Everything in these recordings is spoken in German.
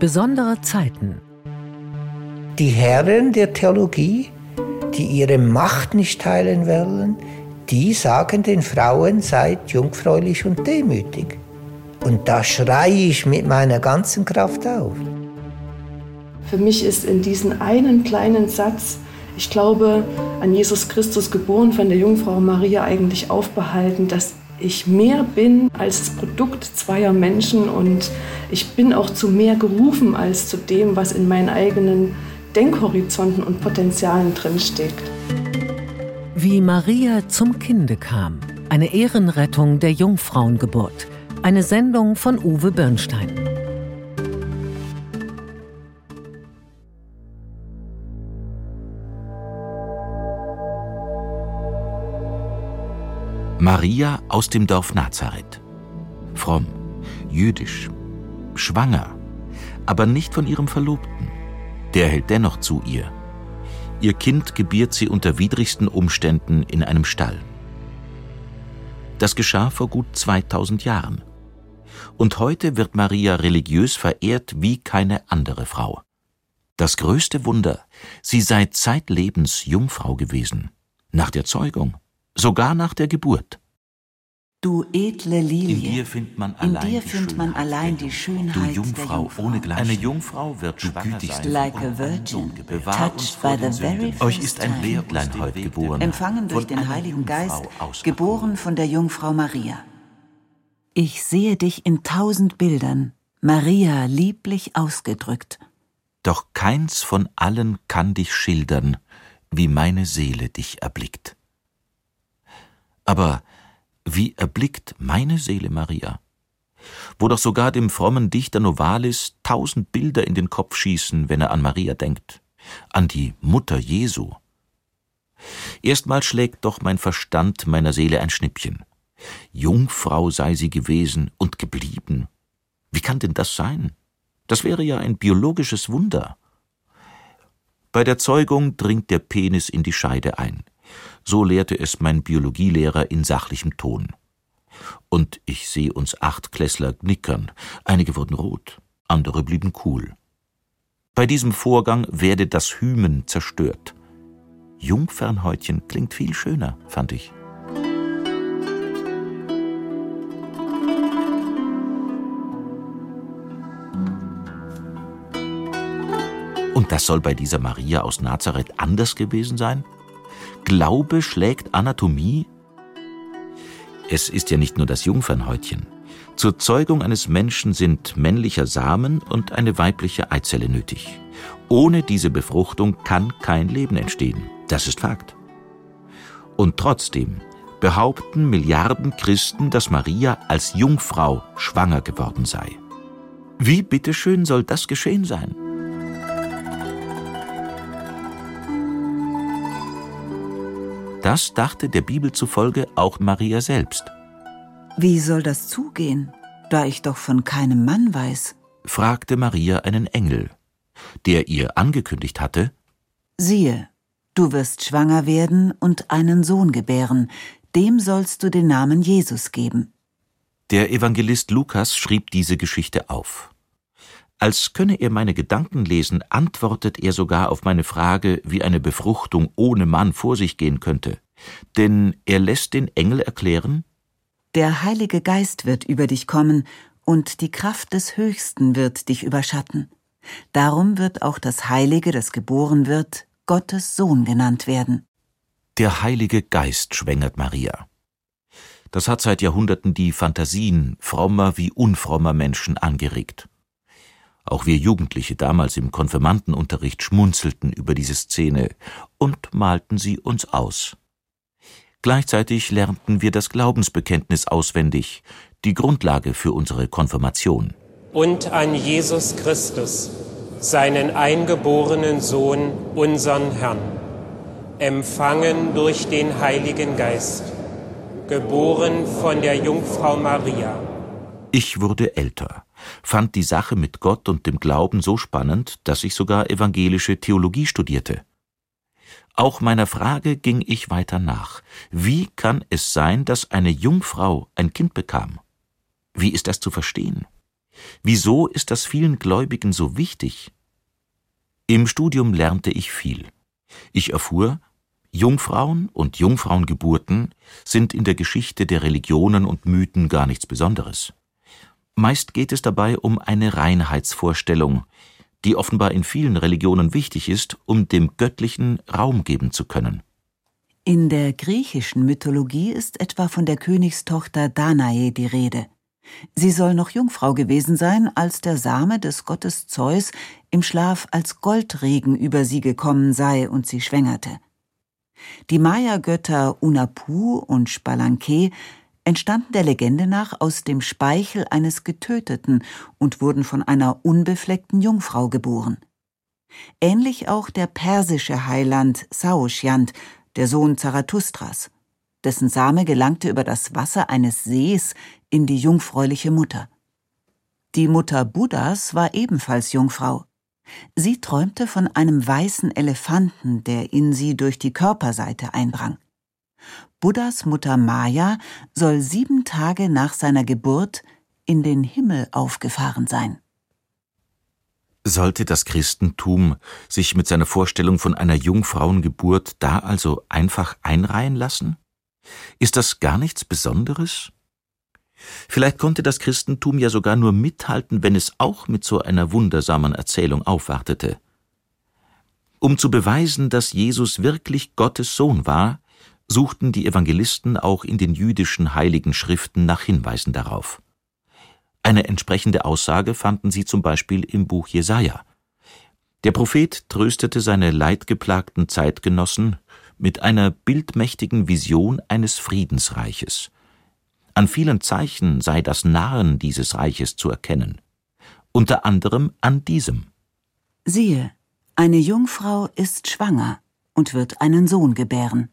Besondere Zeiten. Die Herren der Theologie, die ihre Macht nicht teilen wollen, die sagen den Frauen, seid jungfräulich und demütig. Und da schreie ich mit meiner ganzen Kraft auf. Für mich ist in diesem einen kleinen Satz, ich glaube an Jesus Christus geboren von der Jungfrau Maria eigentlich aufbehalten, dass ich mehr bin als das Produkt zweier Menschen und ich bin auch zu mehr gerufen als zu dem, was in meinen eigenen Denkhorizonten und Potenzialen drinsteckt. Wie Maria zum Kinde kam. Eine Ehrenrettung der Jungfrauengeburt. Eine Sendung von Uwe Bernstein. Maria aus dem Dorf Nazareth. Fromm, jüdisch, schwanger, aber nicht von ihrem Verlobten. Der hält dennoch zu ihr. Ihr Kind gebiert sie unter widrigsten Umständen in einem Stall. Das geschah vor gut 2000 Jahren. Und heute wird Maria religiös verehrt wie keine andere Frau. Das größte Wunder, sie sei zeitlebens Jungfrau gewesen. Nach der Zeugung, sogar nach der Geburt. Du edle Lilie, in dir findet man in allein, die, findet man Schönheit allein der die Jungfrau. Schönheit du Jungfrau, der Jungfrau. ohne. Eine Jungfrau wird du gütigste sein like a virgin, touched vor by den the very Sünden. Euch ist first ein. Lehrlein heute geboren, empfangen durch den Heiligen Geist, geboren von der Jungfrau Maria. Ich sehe dich in tausend Bildern, Maria lieblich ausgedrückt. Doch keins von allen kann dich schildern, wie meine Seele dich erblickt. Aber wie erblickt meine Seele Maria? Wo doch sogar dem frommen Dichter Novalis tausend Bilder in den Kopf schießen, wenn er an Maria denkt, an die Mutter Jesu. Erstmal schlägt doch mein Verstand meiner Seele ein Schnippchen. Jungfrau sei sie gewesen und geblieben. Wie kann denn das sein? Das wäre ja ein biologisches Wunder. Bei der Zeugung dringt der Penis in die Scheide ein. So lehrte es mein Biologielehrer in sachlichem Ton. Und ich sehe uns Achtklässler knickern. Einige wurden rot, andere blieben cool. Bei diesem Vorgang werde das Hymen zerstört. Jungfernhäutchen klingt viel schöner, fand ich. Und das soll bei dieser Maria aus Nazareth anders gewesen sein? Glaube schlägt Anatomie? Es ist ja nicht nur das Jungfernhäutchen. Zur Zeugung eines Menschen sind männlicher Samen und eine weibliche Eizelle nötig. Ohne diese Befruchtung kann kein Leben entstehen. Das ist Fakt. Und trotzdem behaupten Milliarden Christen, dass Maria als Jungfrau schwanger geworden sei. Wie bitteschön soll das geschehen sein? Das dachte der Bibel zufolge auch Maria selbst. Wie soll das zugehen, da ich doch von keinem Mann weiß? fragte Maria einen Engel, der ihr angekündigt hatte, Siehe, du wirst schwanger werden und einen Sohn gebären, dem sollst du den Namen Jesus geben. Der Evangelist Lukas schrieb diese Geschichte auf. Als könne er meine Gedanken lesen, antwortet er sogar auf meine Frage, wie eine Befruchtung ohne Mann vor sich gehen könnte. Denn er lässt den Engel erklären, Der Heilige Geist wird über dich kommen, und die Kraft des Höchsten wird dich überschatten. Darum wird auch das Heilige, das geboren wird, Gottes Sohn genannt werden. der Heilige Geist schwängert Maria. Das hat seit Jahrhunderten die Fantasien frommer wie unfrommer Menschen angeregt. Auch wir Jugendliche damals im Konfirmandenunterricht schmunzelten über diese Szene und malten sie uns aus. Gleichzeitig lernten wir das Glaubensbekenntnis auswendig, die Grundlage für unsere Konfirmation. und an Jesus Christus, seinen eingeborenen Sohn, unseren Herrn, empfangen durch den Heiligen Geist, geboren von der Jungfrau Maria, Ich wurde älter, fand die Sache mit Gott und dem Glauben so spannend, dass ich sogar evangelische Theologie studierte. Auch meiner Frage ging ich weiter nach. Wie kann es sein, dass eine Jungfrau ein Kind bekam? Wie ist das zu verstehen? Wieso ist das vielen Gläubigen so wichtig? Im Studium lernte ich viel. Ich erfuhr, Jungfrauen und Jungfrauengeburten sind in der Geschichte der Religionen und Mythen gar nichts Besonderes. Meist geht es dabei um eine Reinheitsvorstellung, die offenbar in vielen Religionen wichtig ist, um dem Göttlichen Raum geben zu können. In der griechischen Mythologie ist etwa von der Königstochter Danae die Rede. Sie soll noch Jungfrau gewesen sein, als der Same des Gottes Zeus im Schlaf als Goldregen über sie gekommen sei und sie schwängerte. Die Maya-Götter Unapu und Spalanke entstanden der Legende nach aus dem Speichel eines Getöteten und wurden von einer unbefleckten Jungfrau geboren. Ähnlich auch der persische Heiland Saoshyant, der Sohn Zarathustras. Dessen Same gelangte über das Wasser eines Sees in die jungfräuliche Mutter. Die Mutter Buddhas war ebenfalls Jungfrau. Sie träumte von einem weißen Elefanten, der in sie durch die Körperseite eindrang. Buddhas Mutter Maya soll sieben Tage nach seiner Geburt in den Himmel aufgefahren sein. Sollte das Christentum sich mit seiner Vorstellung von einer Jungfrauengeburt da also einfach einreihen lassen? Ist das gar nichts Besonderes? Vielleicht konnte das Christentum ja sogar nur mithalten, wenn es auch mit so einer wundersamen Erzählung aufwartete. Um zu beweisen, dass Jesus wirklich Gottes Sohn war, suchten die Evangelisten auch in den jüdischen heiligen Schriften nach Hinweisen darauf. Eine entsprechende Aussage fanden sie zum Beispiel im Buch Jesaja. Der Prophet tröstete seine leidgeplagten Zeitgenossen mit einer bildmächtigen Vision eines Friedensreiches. An vielen Zeichen sei das Nahen dieses Reiches zu erkennen, unter anderem an diesem. Siehe, eine Jungfrau ist schwanger und wird einen Sohn gebären.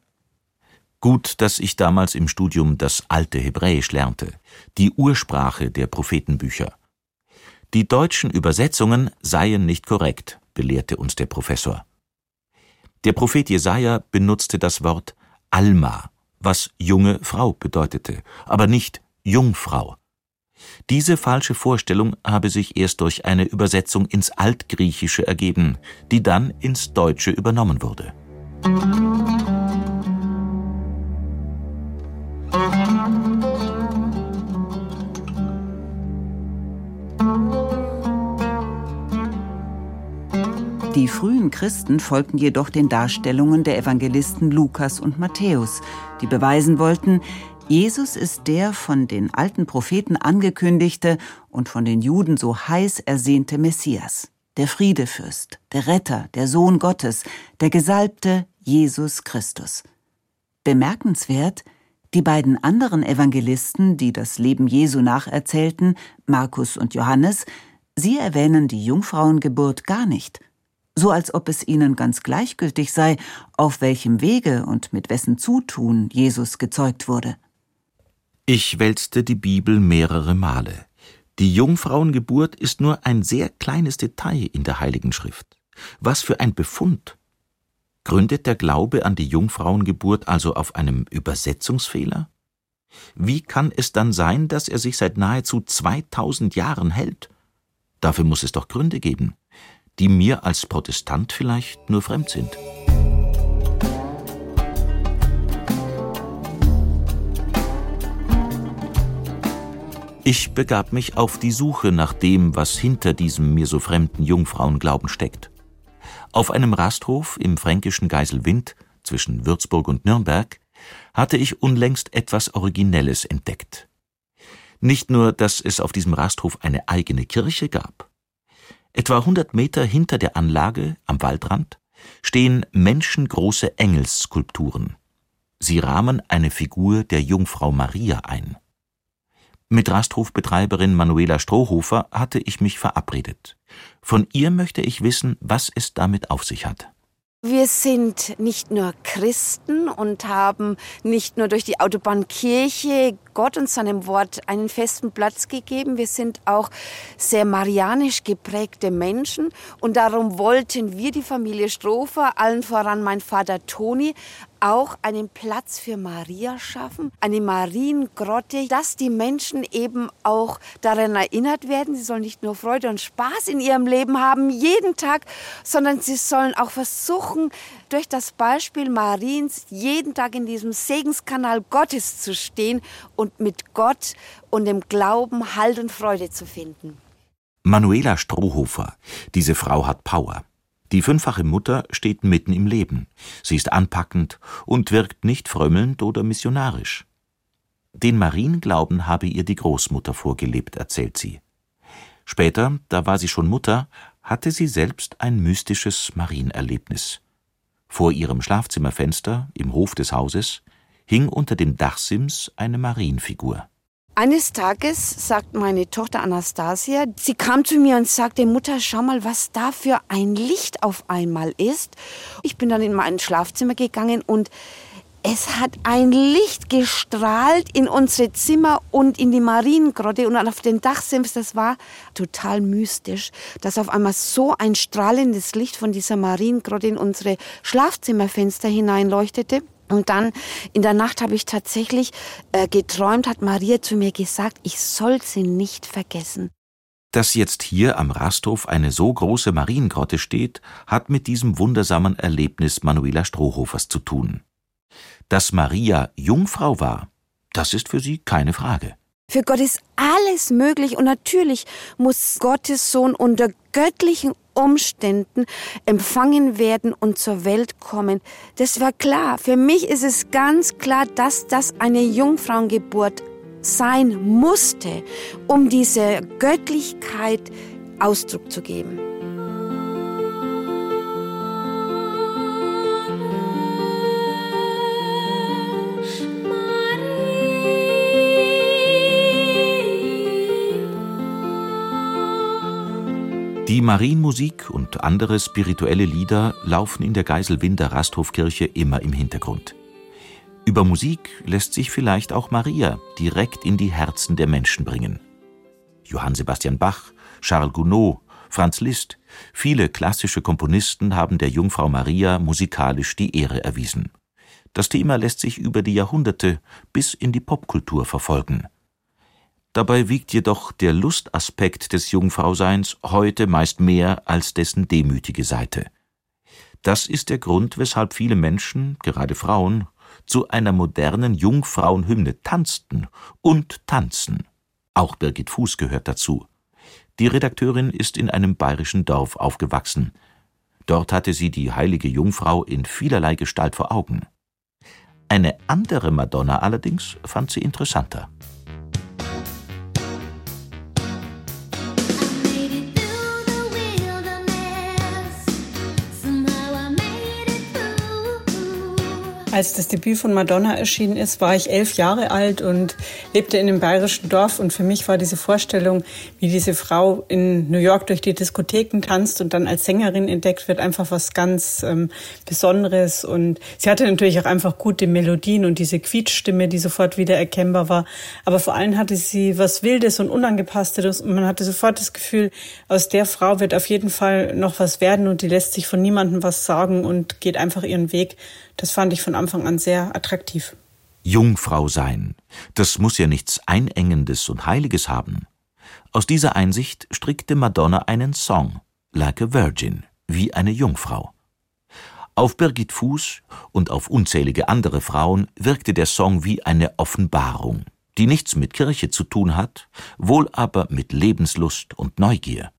Gut, dass ich damals im Studium das alte Hebräisch lernte, die Ursprache der Prophetenbücher. Die deutschen Übersetzungen seien nicht korrekt, belehrte uns der Professor. Der Prophet Jesaja benutzte das Wort Alma, was junge Frau bedeutete, aber nicht Jungfrau. Diese falsche Vorstellung habe sich erst durch eine Übersetzung ins Altgriechische ergeben, die dann ins Deutsche übernommen wurde. Die frühen Christen folgten jedoch den Darstellungen der Evangelisten Lukas und Matthäus, die beweisen wollten, Jesus ist der von den alten Propheten angekündigte und von den Juden so heiß ersehnte Messias, der Friedefürst, der Retter, der Sohn Gottes, der Gesalbte Jesus Christus. Bemerkenswert, die beiden anderen Evangelisten, die das Leben Jesu nacherzählten, Markus und Johannes, sie erwähnen die Jungfrauengeburt gar nicht – so als ob es ihnen ganz gleichgültig sei, auf welchem Wege und mit wessen Zutun Jesus gezeugt wurde. Ich wälzte die Bibel mehrere Male. Die Jungfrauengeburt ist nur ein sehr kleines Detail in der Heiligen Schrift. Was für ein Befund! Gründet der Glaube an die Jungfrauengeburt also auf einem Übersetzungsfehler? Wie kann es dann sein, dass er sich seit nahezu 2000 Jahren hält? Dafür muss es doch Gründe geben die mir als Protestant vielleicht nur fremd sind. Ich begab mich auf die Suche nach dem, was hinter diesem mir so fremden Jungfrauenglauben steckt. Auf einem Rasthof im fränkischen Geiselwind zwischen Würzburg und Nürnberg hatte ich unlängst etwas Originelles entdeckt. Nicht nur, dass es auf diesem Rasthof eine eigene Kirche gab, Etwa 100 Meter hinter der Anlage, am Waldrand, stehen menschengroße Engelsskulpturen. Sie rahmen eine Figur der Jungfrau Maria ein. Mit Rasthofbetreiberin Manuela Strohhofer hatte ich mich verabredet. Von ihr möchte ich wissen, was es damit auf sich hat. Wir sind nicht nur Christen und haben nicht nur durch die Autobahnkirche Gott und seinem Wort einen festen Platz gegeben. Wir sind auch sehr marianisch geprägte Menschen und darum wollten wir die Familie Strofer, allen voran mein Vater Toni, auch einen Platz für Maria schaffen, eine Mariengrotte, dass die Menschen eben auch daran erinnert werden, sie sollen nicht nur Freude und Spaß in ihrem Leben haben, jeden Tag, sondern sie sollen auch versuchen, durch das Beispiel Mariens jeden Tag in diesem Segenskanal Gottes zu stehen und mit Gott und dem Glauben Halt und Freude zu finden. Manuela Strohhofer, diese Frau hat Power. Die fünffache Mutter steht mitten im Leben. Sie ist anpackend und wirkt nicht frömmelnd oder missionarisch. Den Marienglauben habe ihr die Großmutter vorgelebt, erzählt sie. Später, da war sie schon Mutter, hatte sie selbst ein mystisches Marienerlebnis. Vor ihrem Schlafzimmerfenster im Hof des Hauses hing unter dem Dachsims eine Marienfigur. Eines Tages sagt meine Tochter Anastasia, sie kam zu mir und sagte, Mutter, schau mal, was da für ein Licht auf einmal ist. Ich bin dann in mein Schlafzimmer gegangen und es hat ein Licht gestrahlt in unsere Zimmer und in die Mariengrotte und auf den Dachsims. Das war total mystisch, dass auf einmal so ein strahlendes Licht von dieser Mariengrotte in unsere Schlafzimmerfenster hineinleuchtete. Und dann in der Nacht habe ich tatsächlich äh, geträumt, hat Maria zu mir gesagt, ich soll sie nicht vergessen. Dass jetzt hier am Rasthof eine so große Mariengrotte steht, hat mit diesem wundersamen Erlebnis Manuela Strohhofers zu tun. Dass Maria Jungfrau war, das ist für sie keine Frage. Für Gott ist alles möglich und natürlich muss Gottes Sohn unter göttlichen Umständen empfangen werden und zur Welt kommen. Das war klar. Für mich ist es ganz klar, dass das eine Jungfrauengeburt sein musste, um diese Göttlichkeit Ausdruck zu geben. Marienmusik und andere spirituelle Lieder laufen in der Geiselwinder Rasthofkirche immer im Hintergrund. Über Musik lässt sich vielleicht auch Maria direkt in die Herzen der Menschen bringen. Johann Sebastian Bach, Charles Gounod, Franz Liszt, viele klassische Komponisten haben der Jungfrau Maria musikalisch die Ehre erwiesen. Das Thema lässt sich über die Jahrhunderte bis in die Popkultur verfolgen. Dabei wiegt jedoch der Lustaspekt des Jungfrauseins heute meist mehr als dessen demütige Seite. Das ist der Grund, weshalb viele Menschen, gerade Frauen, zu einer modernen Jungfrauenhymne tanzten und tanzen. Auch Birgit Fuß gehört dazu. Die Redakteurin ist in einem bayerischen Dorf aufgewachsen. Dort hatte sie die heilige Jungfrau in vielerlei Gestalt vor Augen. Eine andere Madonna allerdings fand sie interessanter. Als das Debüt von Madonna erschienen ist, war ich elf Jahre alt und lebte in einem bayerischen Dorf. Und für mich war diese Vorstellung, wie diese Frau in New York durch die Diskotheken tanzt und dann als Sängerin entdeckt wird, einfach was ganz ähm, Besonderes. Und sie hatte natürlich auch einfach gute Melodien und diese Quietschstimme, die sofort wieder erkennbar war. Aber vor allem hatte sie was Wildes und Unangepasstes. Und man hatte sofort das Gefühl, aus der Frau wird auf jeden Fall noch was werden und die lässt sich von niemandem was sagen und geht einfach ihren Weg. Das fand ich von Anfang an sehr attraktiv. Jungfrau sein, das muss ja nichts Einengendes und Heiliges haben. Aus dieser Einsicht strickte Madonna einen Song, Like a Virgin, wie eine Jungfrau. Auf Birgit Fuß und auf unzählige andere Frauen wirkte der Song wie eine Offenbarung, die nichts mit Kirche zu tun hat, wohl aber mit Lebenslust und Neugier.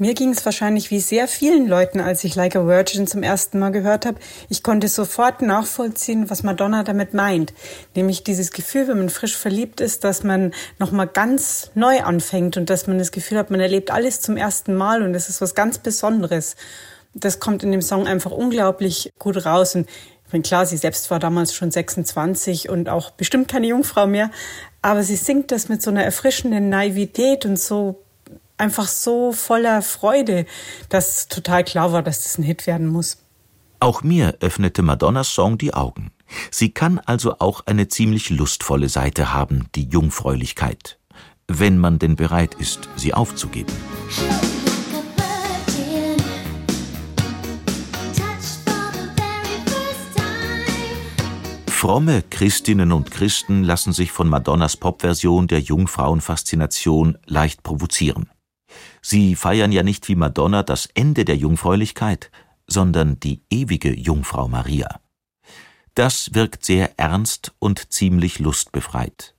Mir ging es wahrscheinlich wie sehr vielen Leuten, als ich Like a Virgin zum ersten Mal gehört habe. Ich konnte sofort nachvollziehen, was Madonna damit meint. Nämlich dieses Gefühl, wenn man frisch verliebt ist, dass man nochmal ganz neu anfängt und dass man das Gefühl hat, man erlebt alles zum ersten Mal und es ist was ganz Besonderes. Das kommt in dem Song einfach unglaublich gut raus. Und ich meine, klar, sie selbst war damals schon 26 und auch bestimmt keine Jungfrau mehr. Aber sie singt das mit so einer erfrischenden Naivität und so einfach so voller Freude, dass total klar war, dass das ein Hit werden muss. Auch mir öffnete Madonnas Song die Augen. Sie kann also auch eine ziemlich lustvolle Seite haben, die Jungfräulichkeit, wenn man denn bereit ist, sie aufzugeben. Fromme Christinnen und Christen lassen sich von Madonnas Popversion der Jungfrauenfaszination leicht provozieren. Sie feiern ja nicht wie Madonna das Ende der Jungfräulichkeit, sondern die ewige Jungfrau Maria. Das wirkt sehr ernst und ziemlich lustbefreit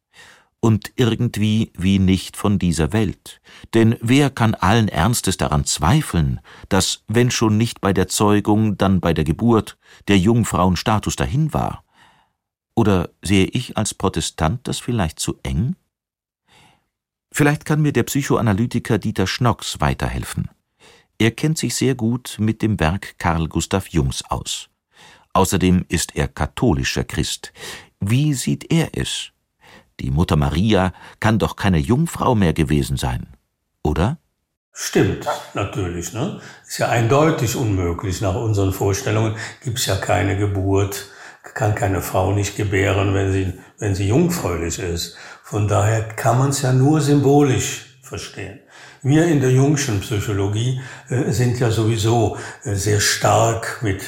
und irgendwie wie nicht von dieser Welt. Denn wer kann allen Ernstes daran zweifeln, dass, wenn schon nicht bei der Zeugung, dann bei der Geburt, der Jungfrauenstatus dahin war? Oder sehe ich als Protestant das vielleicht zu eng? Vielleicht kann mir der Psychoanalytiker Dieter Schnocks weiterhelfen. Er kennt sich sehr gut mit dem Werk Karl Gustav Jungs aus. Außerdem ist er katholischer Christ. Wie sieht er es? Die Mutter Maria kann doch keine Jungfrau mehr gewesen sein, oder? Stimmt, natürlich. Ne? Ist ja eindeutig unmöglich. Nach unseren Vorstellungen gibt es ja keine Geburt, kann keine Frau nicht gebären, wenn sie, wenn sie jungfräulich ist. Von daher kann man es ja nur symbolisch verstehen. Wir in der jungschen Psychologie äh, sind ja sowieso äh, sehr stark mit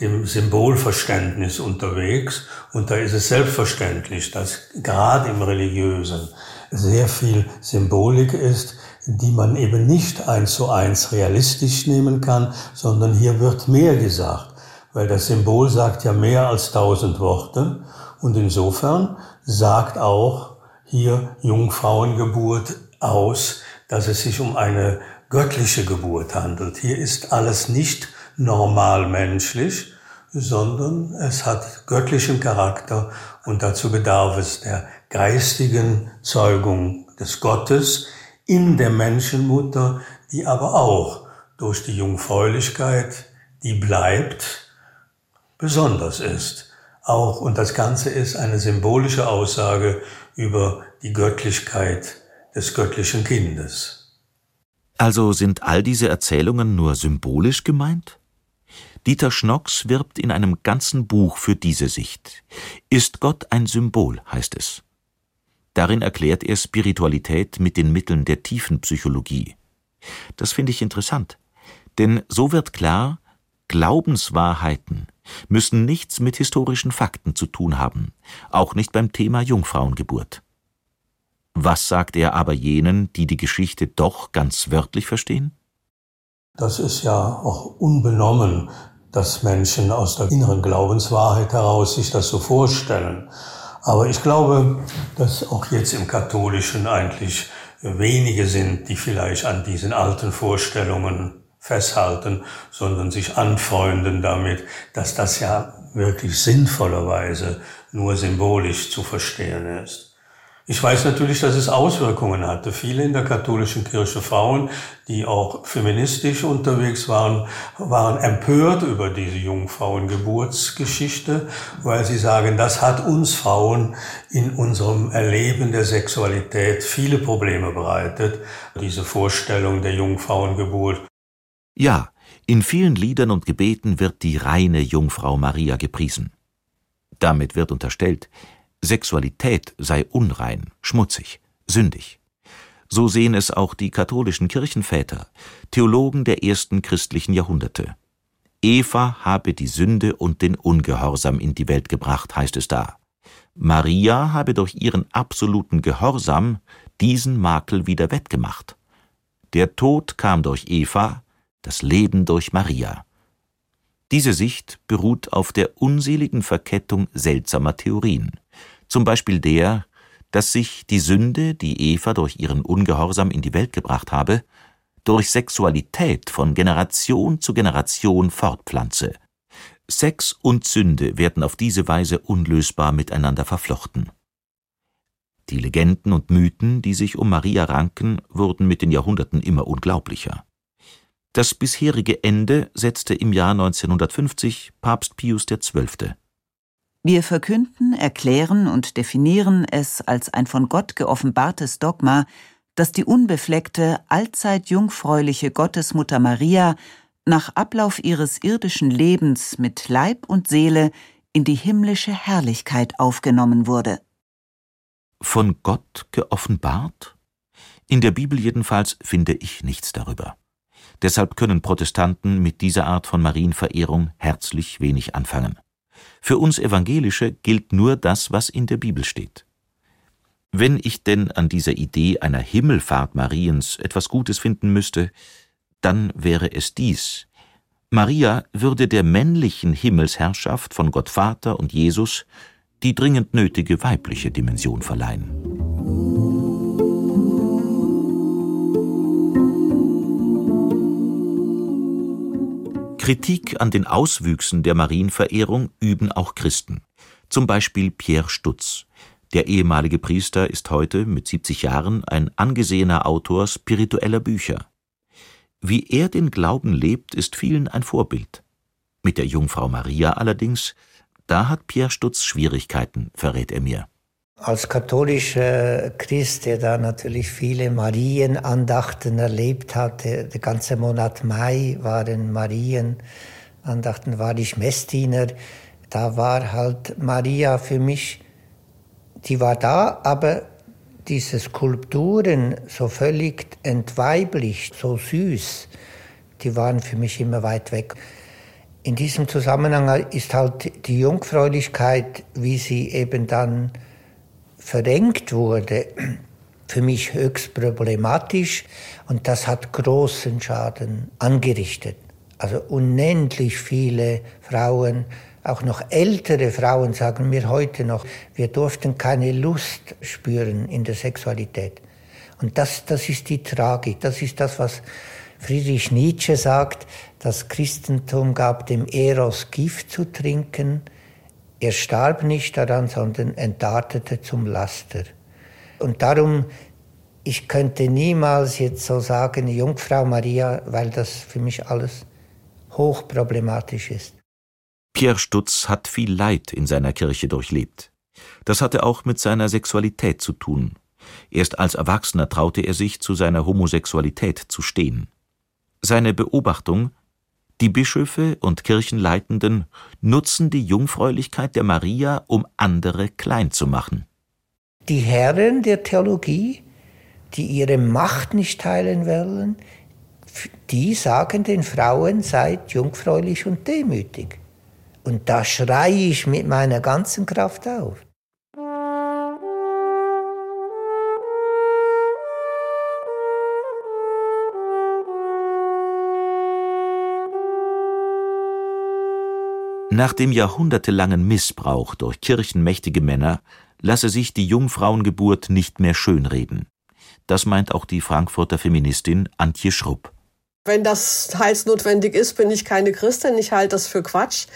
dem Symbolverständnis unterwegs. Und da ist es selbstverständlich, dass gerade im Religiösen sehr viel Symbolik ist, die man eben nicht eins zu eins realistisch nehmen kann, sondern hier wird mehr gesagt, weil das Symbol sagt ja mehr als tausend Worte und insofern sagt auch hier Jungfrauengeburt aus, dass es sich um eine göttliche Geburt handelt. Hier ist alles nicht normal menschlich, sondern es hat göttlichen Charakter und dazu bedarf es der geistigen Zeugung des Gottes in der Menschenmutter, die aber auch durch die Jungfräulichkeit, die bleibt, besonders ist. Auch, und das Ganze ist eine symbolische Aussage über die Göttlichkeit des göttlichen Kindes. Also sind all diese Erzählungen nur symbolisch gemeint? Dieter Schnocks wirbt in einem ganzen Buch für diese Sicht. Ist Gott ein Symbol, heißt es. Darin erklärt er Spiritualität mit den Mitteln der tiefen Psychologie. Das finde ich interessant, denn so wird klar, Glaubenswahrheiten müssen nichts mit historischen Fakten zu tun haben, auch nicht beim Thema Jungfrauengeburt. Was sagt er aber jenen, die die Geschichte doch ganz wörtlich verstehen? Das ist ja auch unbenommen dass Menschen aus der inneren Glaubenswahrheit heraus sich das so vorstellen. Aber ich glaube, dass auch jetzt im Katholischen eigentlich wenige sind, die vielleicht an diesen alten Vorstellungen festhalten, sondern sich anfreunden damit, dass das ja wirklich sinnvollerweise nur symbolisch zu verstehen ist. Ich weiß natürlich, dass es Auswirkungen hatte. Viele in der katholischen Kirche Frauen, die auch feministisch unterwegs waren, waren empört über diese Jungfrauengeburtsgeschichte, weil sie sagen, das hat uns Frauen in unserem Erleben der Sexualität viele Probleme bereitet, diese Vorstellung der Jungfrauengeburt. Ja, in vielen Liedern und Gebeten wird die reine Jungfrau Maria gepriesen. Damit wird unterstellt, Sexualität sei unrein, schmutzig, sündig. So sehen es auch die katholischen Kirchenväter, Theologen der ersten christlichen Jahrhunderte. Eva habe die Sünde und den Ungehorsam in die Welt gebracht, heißt es da. Maria habe durch ihren absoluten Gehorsam diesen Makel wieder wettgemacht. Der Tod kam durch Eva, das Leben durch Maria. Diese Sicht beruht auf der unseligen Verkettung seltsamer Theorien zum Beispiel der, dass sich die Sünde, die Eva durch ihren Ungehorsam in die Welt gebracht habe, durch Sexualität von Generation zu Generation fortpflanze. Sex und Sünde werden auf diese Weise unlösbar miteinander verflochten. Die Legenden und Mythen, die sich um Maria ranken, wurden mit den Jahrhunderten immer unglaublicher. Das bisherige Ende setzte im Jahr 1950 Papst Pius XII. Wir verkünden, erklären und definieren es als ein von Gott geoffenbartes Dogma, dass die unbefleckte, allzeit jungfräuliche Gottesmutter Maria nach Ablauf ihres irdischen Lebens mit Leib und Seele in die himmlische Herrlichkeit aufgenommen wurde. Von Gott geoffenbart? In der Bibel jedenfalls finde ich nichts darüber. Deshalb können Protestanten mit dieser Art von Marienverehrung herzlich wenig anfangen. Für uns Evangelische gilt nur das, was in der Bibel steht. Wenn ich denn an dieser Idee einer Himmelfahrt Mariens etwas Gutes finden müsste, dann wäre es dies. Maria würde der männlichen Himmelsherrschaft von Gott Vater und Jesus die dringend nötige weibliche Dimension verleihen. Kritik an den Auswüchsen der Marienverehrung üben auch Christen, zum Beispiel Pierre Stutz. Der ehemalige Priester ist heute mit 70 Jahren ein angesehener Autor spiritueller Bücher. Wie er den Glauben lebt, ist vielen ein Vorbild. Mit der Jungfrau Maria allerdings, da hat Pierre Stutz Schwierigkeiten, verrät er mir. Als katholischer Christ, der da natürlich viele Marienandachten erlebt hatte, der ganze Monat Mai waren Marienandachten, war ich Messdiener. Da war halt Maria für mich, die war da, aber diese Skulpturen so völlig entweiblicht, so süß, die waren für mich immer weit weg. In diesem Zusammenhang ist halt die Jungfräulichkeit, wie sie eben dann verrenkt wurde, für mich höchst problematisch und das hat großen Schaden angerichtet. Also unendlich viele Frauen, auch noch ältere Frauen sagen mir heute noch, wir durften keine Lust spüren in der Sexualität. Und das, das ist die Tragik, das ist das, was Friedrich Nietzsche sagt, das Christentum gab dem Eros Gift zu trinken, er starb nicht daran, sondern entartete zum Laster. Und darum, ich könnte niemals jetzt so sagen, Jungfrau Maria, weil das für mich alles hochproblematisch ist. Pierre Stutz hat viel Leid in seiner Kirche durchlebt. Das hatte auch mit seiner Sexualität zu tun. Erst als Erwachsener traute er sich, zu seiner Homosexualität zu stehen. Seine Beobachtung, die Bischöfe und Kirchenleitenden nutzen die Jungfräulichkeit der Maria, um andere klein zu machen. Die Herren der Theologie, die ihre Macht nicht teilen wollen, die sagen den Frauen, seid jungfräulich und demütig. Und da schreie ich mit meiner ganzen Kraft auf. Nach dem jahrhundertelangen Missbrauch durch kirchenmächtige Männer lasse sich die Jungfrauengeburt nicht mehr schönreden. Das meint auch die Frankfurter Feministin Antje Schrupp. Wenn das heilsnotwendig ist, bin ich keine Christin. Ich halte das für Quatsch.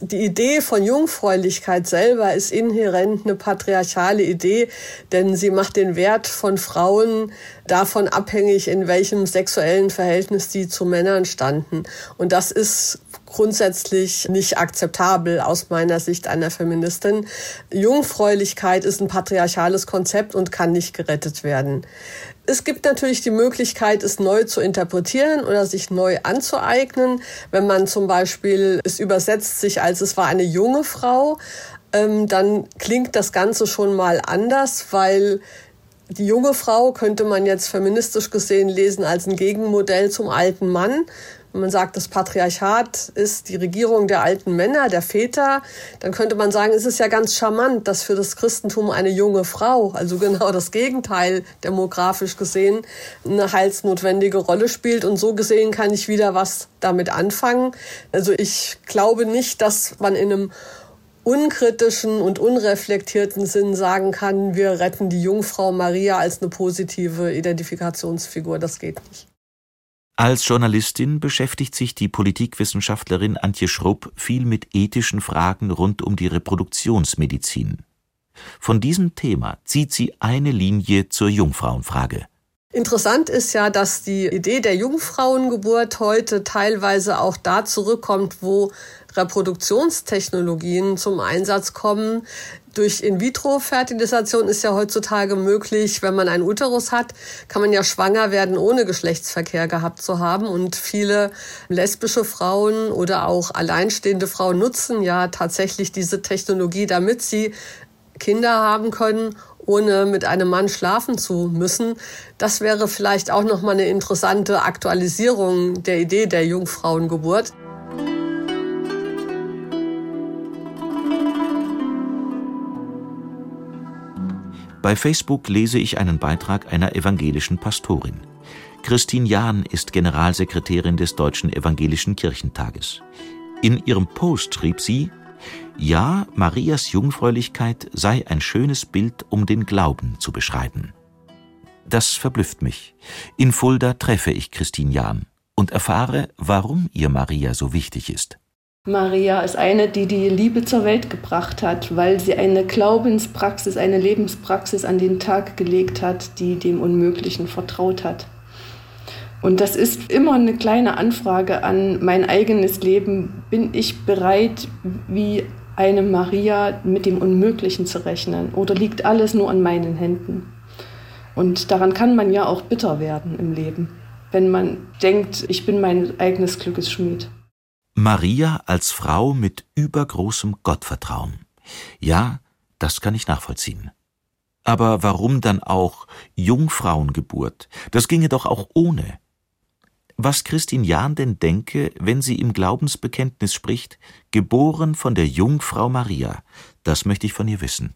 Die Idee von Jungfräulichkeit selber ist inhärent eine patriarchale Idee, denn sie macht den Wert von Frauen davon abhängig, in welchem sexuellen Verhältnis sie zu Männern standen. Und das ist grundsätzlich nicht akzeptabel aus meiner Sicht einer Feministin. Jungfräulichkeit ist ein patriarchales Konzept und kann nicht gerettet werden. Es gibt natürlich die Möglichkeit, es neu zu interpretieren oder sich neu anzueignen. Wenn man zum Beispiel es übersetzt sich als es war eine junge Frau, ähm, dann klingt das Ganze schon mal anders, weil die junge Frau könnte man jetzt feministisch gesehen lesen als ein Gegenmodell zum alten Mann. Wenn man sagt, das Patriarchat ist die Regierung der alten Männer, der Väter, dann könnte man sagen, es ist ja ganz charmant, dass für das Christentum eine junge Frau, also genau das Gegenteil demografisch gesehen, eine heilsnotwendige Rolle spielt. Und so gesehen kann ich wieder was damit anfangen. Also ich glaube nicht, dass man in einem unkritischen und unreflektierten Sinn sagen kann, wir retten die Jungfrau Maria als eine positive Identifikationsfigur. Das geht nicht. Als Journalistin beschäftigt sich die Politikwissenschaftlerin Antje Schrupp viel mit ethischen Fragen rund um die Reproduktionsmedizin. Von diesem Thema zieht sie eine Linie zur Jungfrauenfrage. Interessant ist ja, dass die Idee der Jungfrauengeburt heute teilweise auch da zurückkommt, wo Reproduktionstechnologien zum Einsatz kommen. Durch In-vitro-Fertilisation ist ja heutzutage möglich, wenn man einen Uterus hat, kann man ja schwanger werden, ohne Geschlechtsverkehr gehabt zu haben. Und viele lesbische Frauen oder auch alleinstehende Frauen nutzen ja tatsächlich diese Technologie, damit sie Kinder haben können, ohne mit einem Mann schlafen zu müssen. Das wäre vielleicht auch noch mal eine interessante Aktualisierung der Idee der Jungfrauengeburt. Bei Facebook lese ich einen Beitrag einer evangelischen Pastorin. Christine Jahn ist Generalsekretärin des Deutschen Evangelischen Kirchentages. In ihrem Post schrieb sie, ja, Marias Jungfräulichkeit sei ein schönes Bild, um den Glauben zu beschreiben. Das verblüfft mich. In Fulda treffe ich Christine Jahn und erfahre, warum ihr Maria so wichtig ist. Maria ist eine, die die Liebe zur Welt gebracht hat, weil sie eine Glaubenspraxis, eine Lebenspraxis an den Tag gelegt hat, die dem Unmöglichen vertraut hat. Und das ist immer eine kleine Anfrage an mein eigenes Leben. Bin ich bereit, wie eine Maria mit dem Unmöglichen zu rechnen? Oder liegt alles nur an meinen Händen? Und daran kann man ja auch bitter werden im Leben, wenn man denkt, ich bin mein eigenes Glückes Schmied. Maria als Frau mit übergroßem Gottvertrauen. Ja, das kann ich nachvollziehen. Aber warum dann auch Jungfrauengeburt? Das ginge doch auch ohne was Christine Jahn denn denke, wenn sie im Glaubensbekenntnis spricht, geboren von der Jungfrau Maria. Das möchte ich von ihr wissen.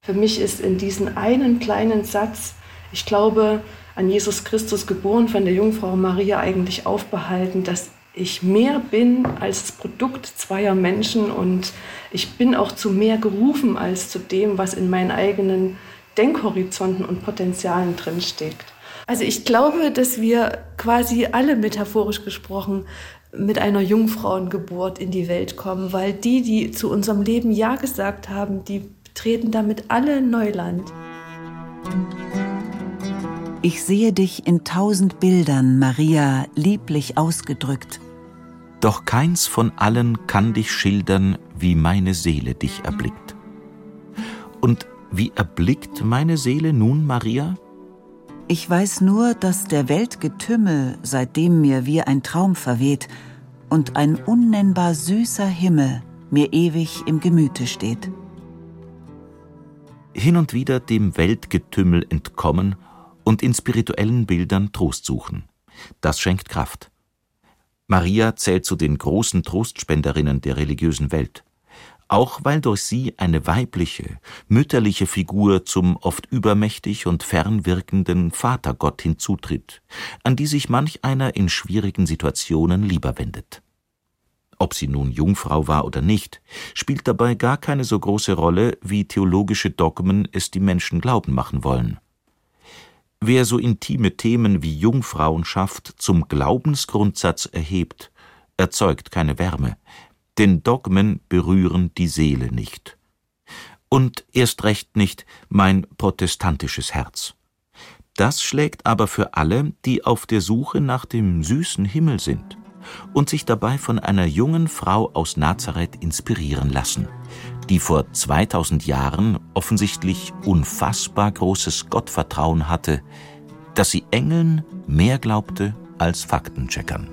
Für mich ist in diesem einen kleinen Satz, ich glaube, an Jesus Christus geboren von der Jungfrau Maria eigentlich aufbehalten, dass ich mehr bin als das Produkt zweier Menschen und ich bin auch zu mehr gerufen als zu dem, was in meinen eigenen Denkhorizonten und Potenzialen drinsteckt. Also ich glaube, dass wir quasi alle metaphorisch gesprochen mit einer Jungfrauengeburt in die Welt kommen, weil die, die zu unserem Leben Ja gesagt haben, die treten damit alle Neuland. Ich sehe dich in tausend Bildern, Maria, lieblich ausgedrückt. Doch keins von allen kann dich schildern, wie meine Seele dich erblickt. Und wie erblickt meine Seele nun Maria? Ich weiß nur, dass der Weltgetümmel, seitdem mir wie ein Traum verweht, und ein unnennbar süßer Himmel mir ewig im Gemüte steht. Hin und wieder dem Weltgetümmel entkommen und in spirituellen Bildern Trost suchen. Das schenkt Kraft. Maria zählt zu den großen Trostspenderinnen der religiösen Welt auch weil durch sie eine weibliche, mütterliche Figur zum oft übermächtig und fernwirkenden Vatergott hinzutritt, an die sich manch einer in schwierigen Situationen lieber wendet. Ob sie nun Jungfrau war oder nicht, spielt dabei gar keine so große Rolle, wie theologische Dogmen es die Menschen glauben machen wollen. Wer so intime Themen wie Jungfrauenschaft zum Glaubensgrundsatz erhebt, erzeugt keine Wärme, denn Dogmen berühren die Seele nicht. Und erst recht nicht mein protestantisches Herz. Das schlägt aber für alle, die auf der Suche nach dem süßen Himmel sind und sich dabei von einer jungen Frau aus Nazareth inspirieren lassen, die vor 2000 Jahren offensichtlich unfassbar großes Gottvertrauen hatte, dass sie Engeln mehr glaubte als Faktencheckern.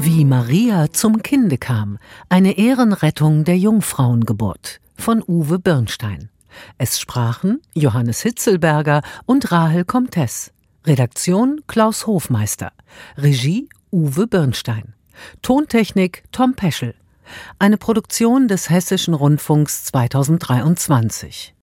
Wie Maria zum Kinde kam. Eine Ehrenrettung der Jungfrauengeburt von Uwe Birnstein. Es sprachen Johannes Hitzelberger und Rahel Comtes. Redaktion Klaus Hofmeister. Regie Uwe Birnstein. Tontechnik Tom Peschel. Eine Produktion des Hessischen Rundfunks 2023.